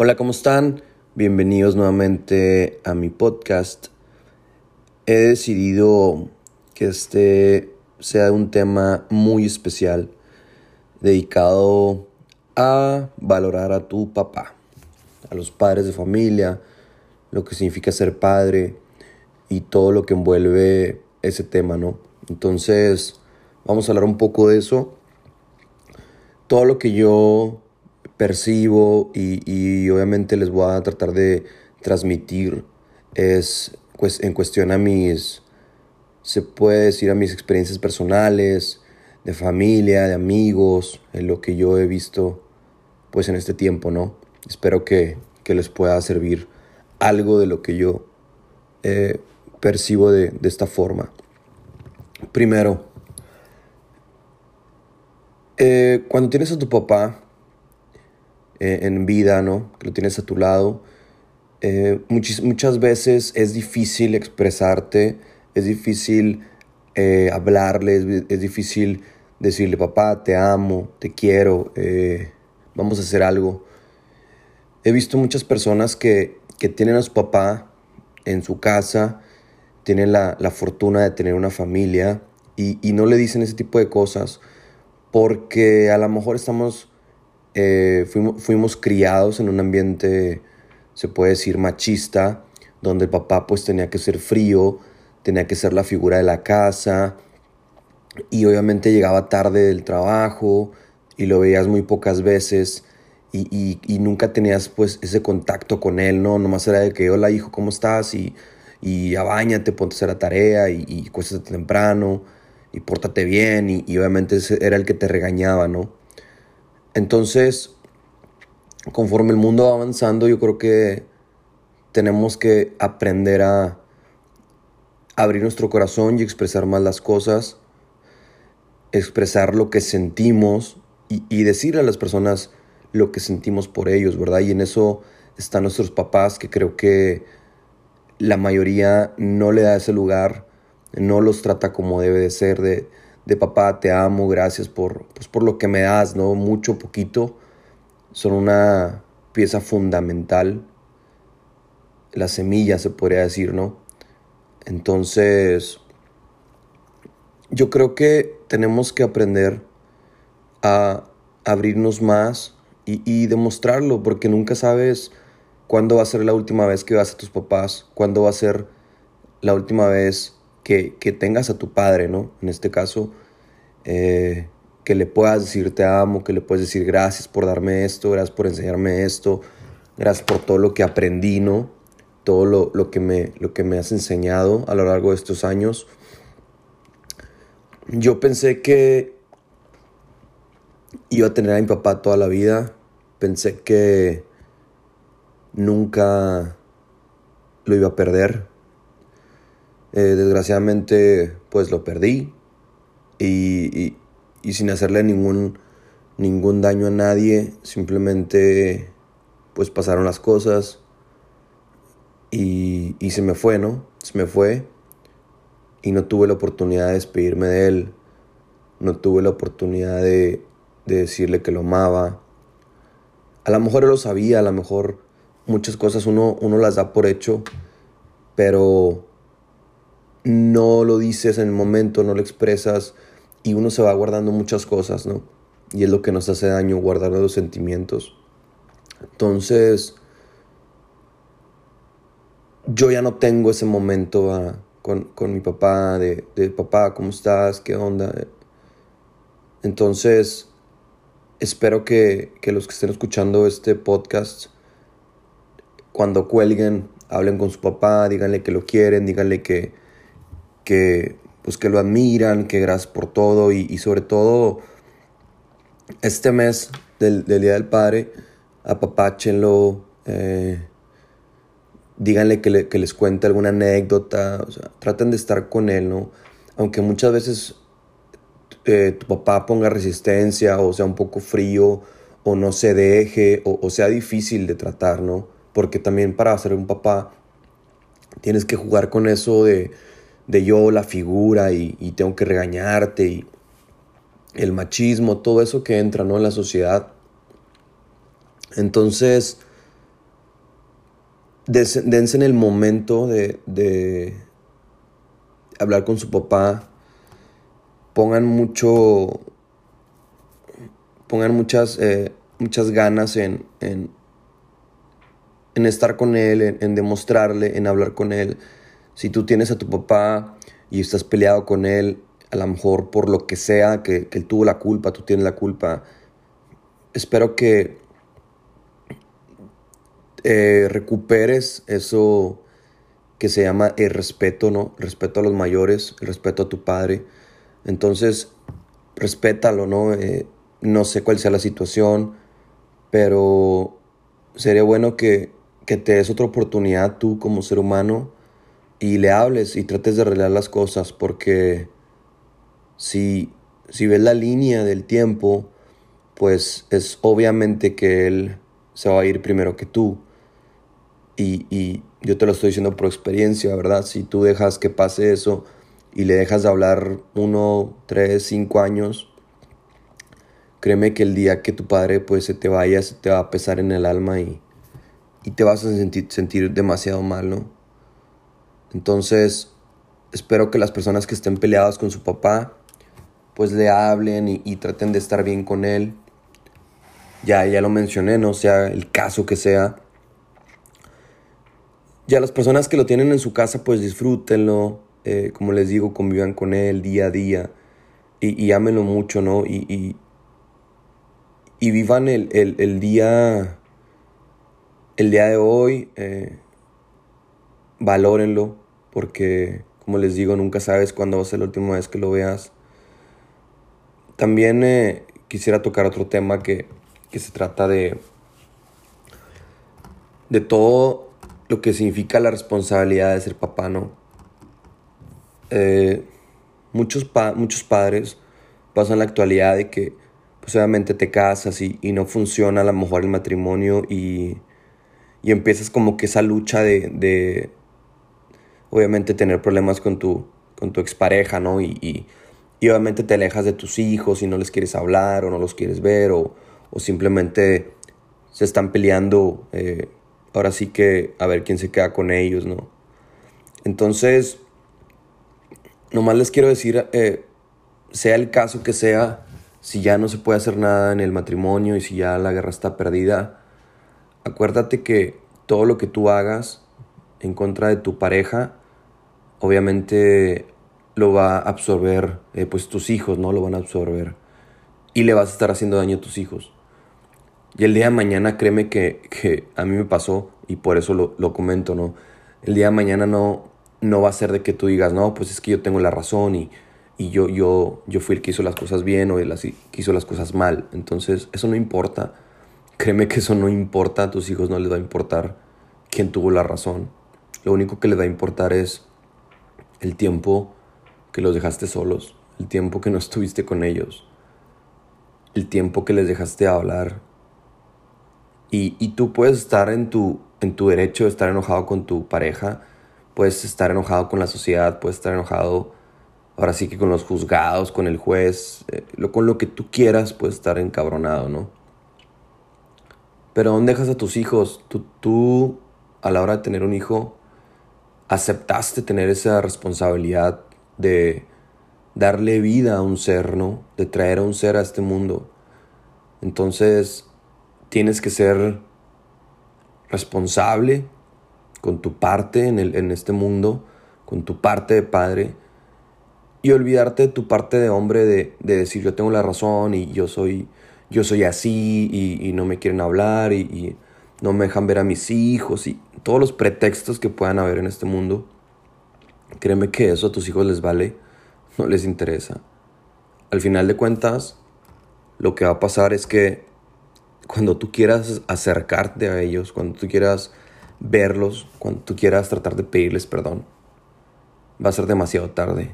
Hola, ¿cómo están? Bienvenidos nuevamente a mi podcast. He decidido que este sea un tema muy especial dedicado a valorar a tu papá, a los padres de familia, lo que significa ser padre y todo lo que envuelve ese tema, ¿no? Entonces, vamos a hablar un poco de eso. Todo lo que yo percibo y, obviamente les voy a tratar de transmitir es pues, en cuestión a mis, se puede decir a mis experiencias personales, de familia, de amigos, en lo que yo he visto pues en este tiempo, ¿no? Espero que, les pueda servir algo de lo que yo eh, percibo de, de esta forma. Primero, eh, cuando tienes a tu papá, eh, en vida, ¿no? Que lo tienes a tu lado. Eh, muchas, veces es difícil expresarte, es difícil eh, hablarle, es, difícil decirle, papá, te amo, te quiero, vamos a hacer algo. He visto muchas personas que, tienen a su papá en su casa, tienen la, fortuna de tener una familia y, y, no le dicen ese tipo de cosas porque a lo mejor estamos eh, fuimos, fuimos criados en un ambiente, se puede decir, machista, donde el papá pues tenía que ser frío, tenía que ser la figura de la casa, y obviamente llegaba tarde del trabajo y lo veías muy pocas veces y, y, nunca tenías pues ese contacto con él, ¿no? Nomás era de que, hola hijo, ¿cómo estás? Y, y ya bañate, ponte a hacer la tarea y, y temprano y pórtate bien y, obviamente era el que te regañaba, ¿no? Entonces, conforme el mundo va avanzando, yo creo que tenemos que aprender a abrir nuestro corazón y expresar más las cosas, expresar lo que sentimos y, decirle a las personas lo que sentimos por ellos, ¿verdad? Y en eso están nuestros papás, que creo que la mayoría no le da ese lugar, no los trata como debe de ser, de, de papá, te amo, gracias por, pues, por lo que me das, ¿no? Mucho, poquito. Son una pieza fundamental. La semilla, se podría decir, ¿no? Entonces, yo creo que tenemos que aprender a abrirnos más y, demostrarlo, porque nunca sabes cuándo va a ser la última vez que vas a tus papás, cuándo va a ser la última vez que, tengas a tu padre, ¿no? En este caso, eh, que le puedas decir te amo, que le puedes decir gracias por darme esto, gracias por enseñarme esto, gracias por todo lo que aprendí, ¿no? Todo lo, que, me, lo que me has enseñado a lo largo de estos años. Yo pensé que iba a tener a mi papá toda la vida. Pensé que nunca lo iba a perder. Eh, desgraciadamente, pues lo perdí. Y, sin hacerle ningún, ningún daño a nadie, simplemente pues pasaron las cosas y, se me fue, ¿no? Se me fue y no tuve la oportunidad de despedirme de él, no tuve la oportunidad de, de decirle que lo amaba. A lo mejor él lo sabía, a lo mejor muchas cosas uno, uno las da por hecho, pero no lo dices en el momento, no lo expresas y uno se va guardando muchas cosas, ¿no? Y es lo que nos hace daño, guardar los sentimientos. Entonces, yo ya no tengo ese momento ah, con, mi papá, de, de, papá, ¿cómo estás? ¿Qué onda? Entonces, espero que, que los que estén escuchando este podcast, cuando cuelguen, hablen con su papá, díganle que lo quieren, díganle que, que, pues que lo admiran, que gracias por todo y, sobre todo este mes del, Día del Padre, apapáchenlo, eh, díganle que, les cuente alguna anécdota, traten de estar con él, ¿no? Aunque muchas veces eh, tu papá ponga resistencia o sea un poco frío o no se deje o, o sea difícil de tratar, ¿no? Porque también para ser un papá tienes que jugar con eso de de yo la figura y, tengo que regañarte y el machismo, todo eso que entra ¿no? en la sociedad. Entonces, dense en el momento de, de hablar con su papá. Pongan mucho. Pongan muchas, eh, muchas ganas en, en, en, estar con él, en, demostrarle, en hablar con él. Si tú tienes a tu papá y estás peleado con él, a lo mejor por lo que sea, que, que él tuvo la culpa, tú tienes la culpa. Espero que eh, recuperes eso que se llama el respeto, ¿no? Respeto a los mayores, el respeto a tu padre. Entonces, respétalo, ¿no? Eh, no sé cuál sea la situación, pero sería bueno que, que te des otra oportunidad tú como ser humano y le hables y trates de arreglar las cosas, porque si, si ves la línea del tiempo, pues es obviamente que él se va a ir primero que tú. Y, yo te lo estoy diciendo por experiencia, ¿verdad? Si tú dejas que pase eso y le dejas de hablar uno, tres, cinco años, créeme que el día que tu padre pues se te vaya, se te va a pesar en el alma y, y te vas a sentir, sentir demasiado mal, ¿no? Entonces, espero que las personas que estén peleadas con su papá, pues le hablen y, y traten de estar bien con él. Ya, ya lo mencioné, no sea el caso que sea ya las personas que lo tienen en su casa, pues disfrútenlo. Eh, como les digo, convivan con él día a día. Y, y ámenlo mucho, ¿no? Y, y, vivan el, día. El día de hoy. Eh, valórenlo. Porque, como les digo, nunca sabes cuándo va a ser la última vez que lo veas. También eh, quisiera tocar otro tema que, que se trata de. De todo lo que significa la responsabilidad de ser papá, ¿no? Eh, muchos, muchos padres pasan la actualidad de que pues obviamente te casas y, no funciona a lo mejor el matrimonio y, y empiezas como que esa lucha de, de, obviamente tener problemas con tu, con tu expareja, ¿no? Y, y, obviamente te alejas de tus hijos y no les quieres hablar o no los quieres ver o, o simplemente se están peleando eh, ahora sí que a ver quién se queda con ellos, ¿no? Entonces, nomás les quiero decir, eh, sea el caso que sea, si ya no se puede hacer nada en el matrimonio y si ya la guerra está perdida, acuérdate que todo lo que tú hagas en contra de tu pareja, obviamente lo va a absorber, eh, pues tus hijos, ¿no? Lo van a absorber. Y le vas a estar haciendo daño a tus hijos. Y el día de mañana, créeme que, a mí me pasó y por eso lo, comento, ¿no? El día de mañana no, no va a ser de que tú digas, no, pues es que yo tengo la razón y, y yo, yo, yo fui el que hizo las cosas bien o el que hizo las cosas mal. Entonces, eso no importa. Créeme que eso no importa. A tus hijos no les va a importar quién tuvo la razón. Lo único que les va a importar es el tiempo que los dejaste solos, el tiempo que no estuviste con ellos, el tiempo que les dejaste hablar, y, tú puedes estar en tu, en tu derecho de estar enojado con tu pareja, puedes estar enojado con la sociedad, puedes estar enojado ahora sí que con los juzgados, con el juez, eh, con lo que tú quieras puedes estar encabronado, ¿no? Pero ¿dónde dejas a tus hijos? Tú, tú, a la hora de tener un hijo, aceptaste tener esa responsabilidad de darle vida a un ser, ¿no? De traer a un ser a este mundo. Entonces, tienes que ser responsable con tu parte en, el, en este mundo, con tu parte de padre, y olvidarte de tu parte de hombre de, decir yo tengo la razón y yo soy, yo soy así y, no me quieren hablar y, no me dejan ver a mis hijos y todos los pretextos que puedan haber en este mundo. Créeme que eso a tus hijos les vale, no les interesa. Al final de cuentas, lo que va a pasar es que cuando tú quieras acercarte a ellos, cuando tú quieras verlos, cuando tú quieras tratar de pedirles perdón, va a ser demasiado tarde.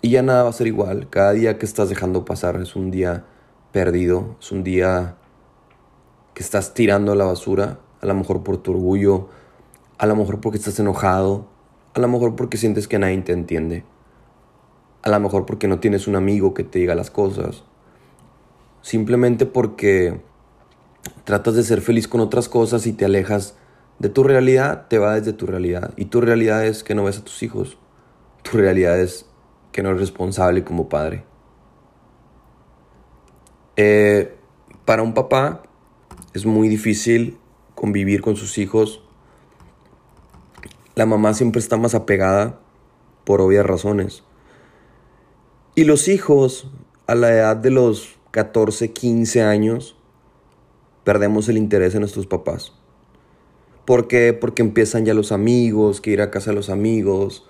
Y ya nada va a ser igual. Cada día que estás dejando pasar es un día perdido, es un día que estás tirando a la basura, a lo mejor por tu orgullo, a lo mejor porque estás enojado, a lo mejor porque sientes que nadie te entiende, a lo mejor porque no tienes un amigo que te diga las cosas, simplemente porque tratas de ser feliz con otras cosas y te alejas De tu realidad te va desde tu realidad. Y tu realidad es que no ves a tus hijos. Tu realidad es que no eres responsable como padre. Eh, para un papá es muy difícil convivir con sus hijos. La mamá siempre está más apegada por obvias razones. Y los hijos, a la edad de los 14, 15 años, perdemos el interés en nuestros papás. ¿Por qué? Porque empiezan ya los amigos, que ir a casa de los amigos,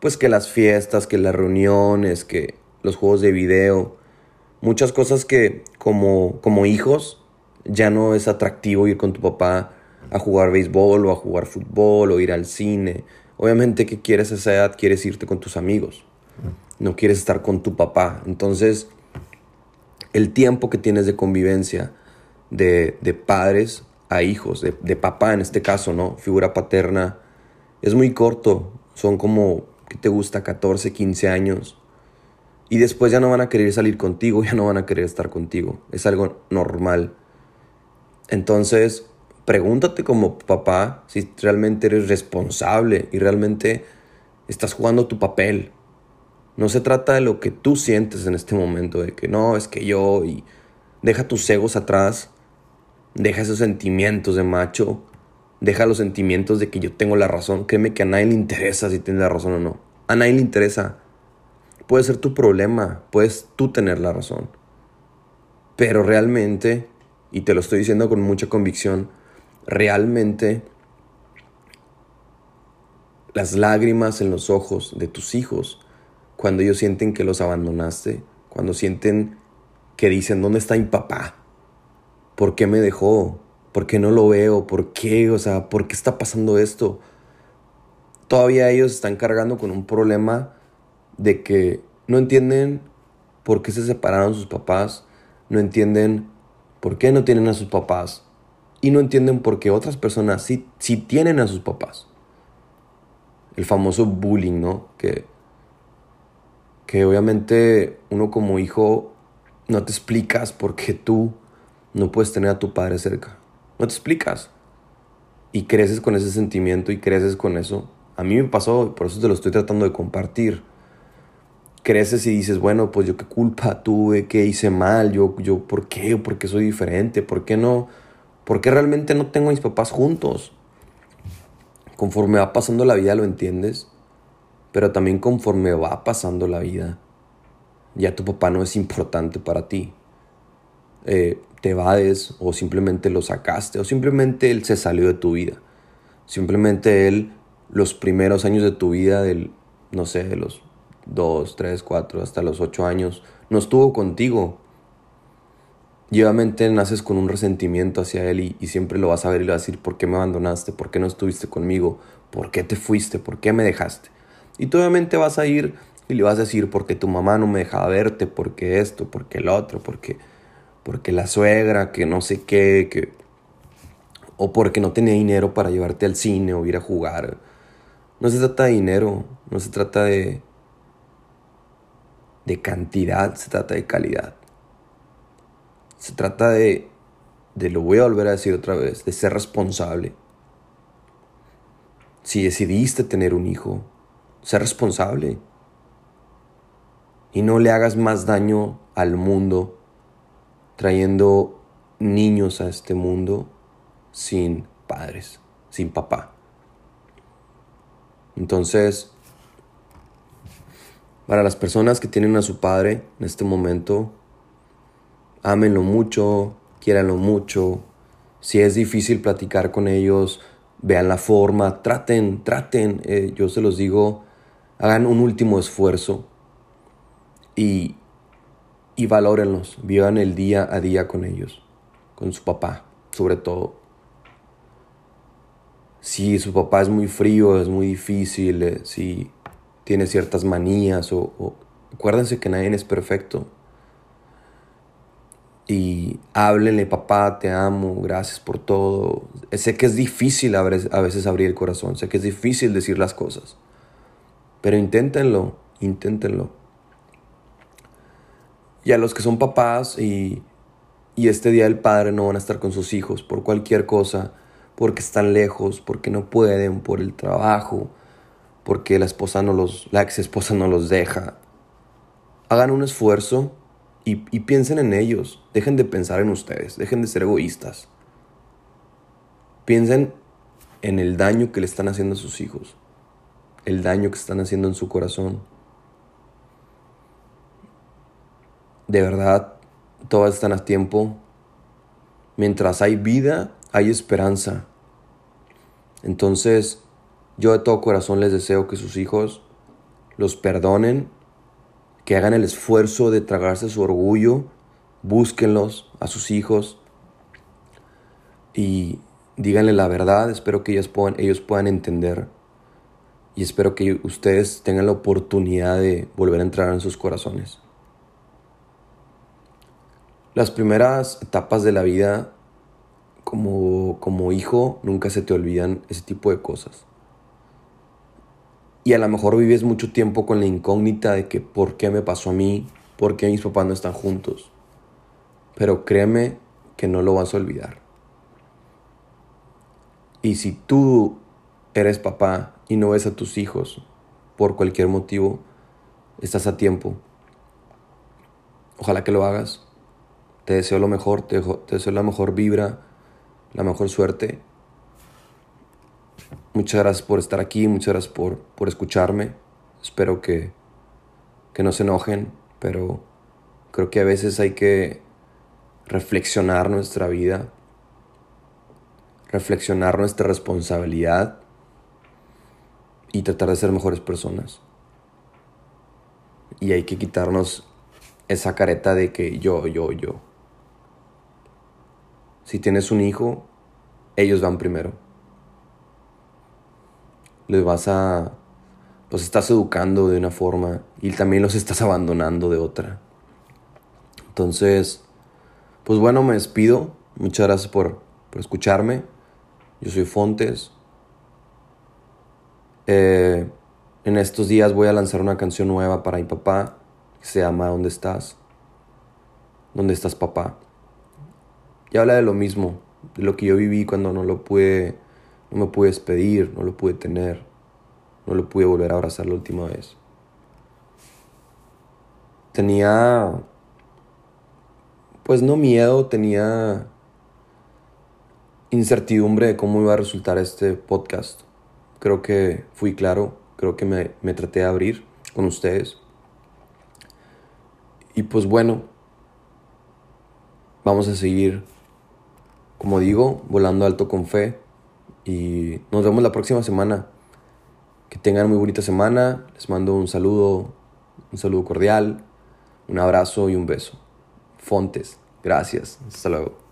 pues que las fiestas, que las reuniones, que los juegos de video, muchas cosas que como, como hijos ya no es atractivo ir con tu papá a jugar béisbol o a jugar fútbol o ir al cine. Obviamente que quieres esa edad, quieres irte con tus amigos, no quieres estar con tu papá. Entonces, el tiempo que tienes de convivencia de, de padres a hijos, de, de, papá en este caso, ¿no? Figura paterna, es muy corto. Son como, ¿qué te gusta? 14, 15 años. Y después ya no van a querer salir contigo, ya no van a querer estar contigo. Es algo normal. Entonces, pregúntate como papá si realmente eres responsable y realmente estás jugando tu papel. No se trata de lo que tú sientes en este momento, de que no, es que yo y deja tus egos atrás, deja esos sentimientos de macho, deja los sentimientos de que yo tengo la razón. Créeme que a nadie le interesa si tienes la razón o no. A nadie le interesa. Puede ser tu problema, puedes tú tener la razón. Pero realmente y te lo estoy diciendo con mucha convicción, realmente las lágrimas en los ojos de tus hijos, cuando ellos sienten que los abandonaste, cuando sienten que dicen, ¿dónde está mi papá? ¿Por qué me dejó? ¿Por qué no lo veo? ¿Por qué? O sea, ¿por qué está pasando esto? Todavía ellos están cargando con un problema de que no entienden por qué se separaron sus papás, no entienden por qué no tienen a sus papás y no entienden por qué otras personas sí, sí tienen a sus papás. El famoso bullying, ¿no? Que, que obviamente uno como hijo no te explicas por qué tú no puedes tener a tu padre cerca. No te explicas. Y creces con ese sentimiento y creces con eso. A mí me pasó, por eso te lo estoy tratando de compartir creces y dices, bueno, pues yo qué culpa tuve, qué hice mal, yo, yo, ¿por qué? ¿Por qué soy diferente? ¿Por qué no? ¿Por qué realmente no tengo a mis papás juntos? Conforme va pasando la vida lo entiendes, pero también conforme va pasando la vida, ya tu papá no es importante para ti. Eh, te vades o simplemente lo sacaste o simplemente él se salió de tu vida. Simplemente él, los primeros años de tu vida, del, no sé, de los dos, tres, cuatro, hasta los ocho años, no estuvo contigo. Y obviamente naces con un resentimiento hacia él y, siempre lo vas a ver y le vas a decir, ¿por qué me abandonaste? ¿Por qué no estuviste conmigo? ¿Por qué te fuiste? ¿Por qué me dejaste? Y tú obviamente vas a ir y le vas a decir, porque tu mamá no me dejaba verte, porque esto, porque el otro, porque, porque la suegra, que no sé qué, que... O porque no tenía dinero para llevarte al cine o ir a jugar. No se trata de dinero, no se trata de, de cantidad, se trata de calidad. Se trata de, de, lo voy a volver a decir otra vez, de ser responsable. Si decidiste tener un hijo, ser responsable. Y no le hagas más daño al mundo trayendo niños a este mundo sin padres, sin papá. Entonces, para las personas que tienen a su padre en este momento, ámenlo mucho, quiéranlo mucho. Si es difícil platicar con ellos, vean la forma, traten, traten, eh, yo se los digo, hagan un último esfuerzo y, y valórenlos, vivan el día a día con ellos, con su papá, sobre todo. Si su papá es muy frío, es muy difícil, eh, si tiene ciertas manías o, acuérdense que nadie es perfecto. Y háblenle, papá, te amo, gracias por todo. Sé que es difícil a veces abrir el corazón, sé que es difícil decir las cosas. Pero inténtenlo, inténtenlo. Y a los que son papás y, y este día del padre no van a estar con sus hijos por cualquier cosa, porque están lejos, porque no pueden, por el trabajo, porque la esposa no los, la ex esposa no los deja. Hagan un esfuerzo y, y piensen en ellos. Dejen de pensar en ustedes, dejen de ser egoístas. Piensen en el daño que le están haciendo a sus hijos, el daño que están haciendo en su corazón. De verdad, todas están a tiempo. Mientras hay vida, hay esperanza. Entonces, yo de todo corazón les deseo que sus hijos los perdonen, que hagan el esfuerzo de tragarse su orgullo, búsquenlos a sus hijos y díganle la verdad. Espero que ellos puedan, ellos puedan entender y espero que ustedes tengan la oportunidad de volver a entrar en sus corazones. Las primeras etapas de la vida como, como hijo nunca se te olvidan ese tipo de cosas. Y a lo mejor vives mucho tiempo con la incógnita de que por qué me pasó a mí, por qué mis papás no están juntos. Pero créeme que no lo vas a olvidar. Y si tú eres papá y no ves a tus hijos por cualquier motivo, estás a tiempo. Ojalá que lo hagas. Te deseo lo mejor, te, deseo la mejor vibra, la mejor suerte. Muchas gracias por estar aquí, muchas gracias por, por escucharme. Espero que, que no se enojen, pero creo que a veces hay que reflexionar nuestra vida, reflexionar nuestra responsabilidad y tratar de ser mejores personas. Y hay que quitarnos esa careta de que yo, yo, yo. Si tienes un hijo, ellos van primero. Les vas a... Los estás educando de una forma y también los estás abandonando de otra. Entonces, pues bueno, me despido. Muchas gracias por, por escucharme. Yo soy Fontes. Eh, en estos días voy a lanzar una canción nueva para mi papá se llama ¿Dónde estás? ¿Dónde estás papá? Y habla de lo mismo, de lo que yo viví cuando no lo pude, no me pude despedir, no lo pude tener, no lo pude volver a abrazar la última vez. Tenía, pues no miedo, tenía incertidumbre de cómo iba a resultar este podcast. Creo que fui claro, creo que me, me traté de abrir con ustedes. Y pues bueno, vamos a seguir como digo, volando alto con fe. Y nos vemos la próxima semana. Que tengan muy bonita semana. Les mando un saludo, un saludo cordial, un abrazo y un beso. Fontes, gracias. Hasta luego.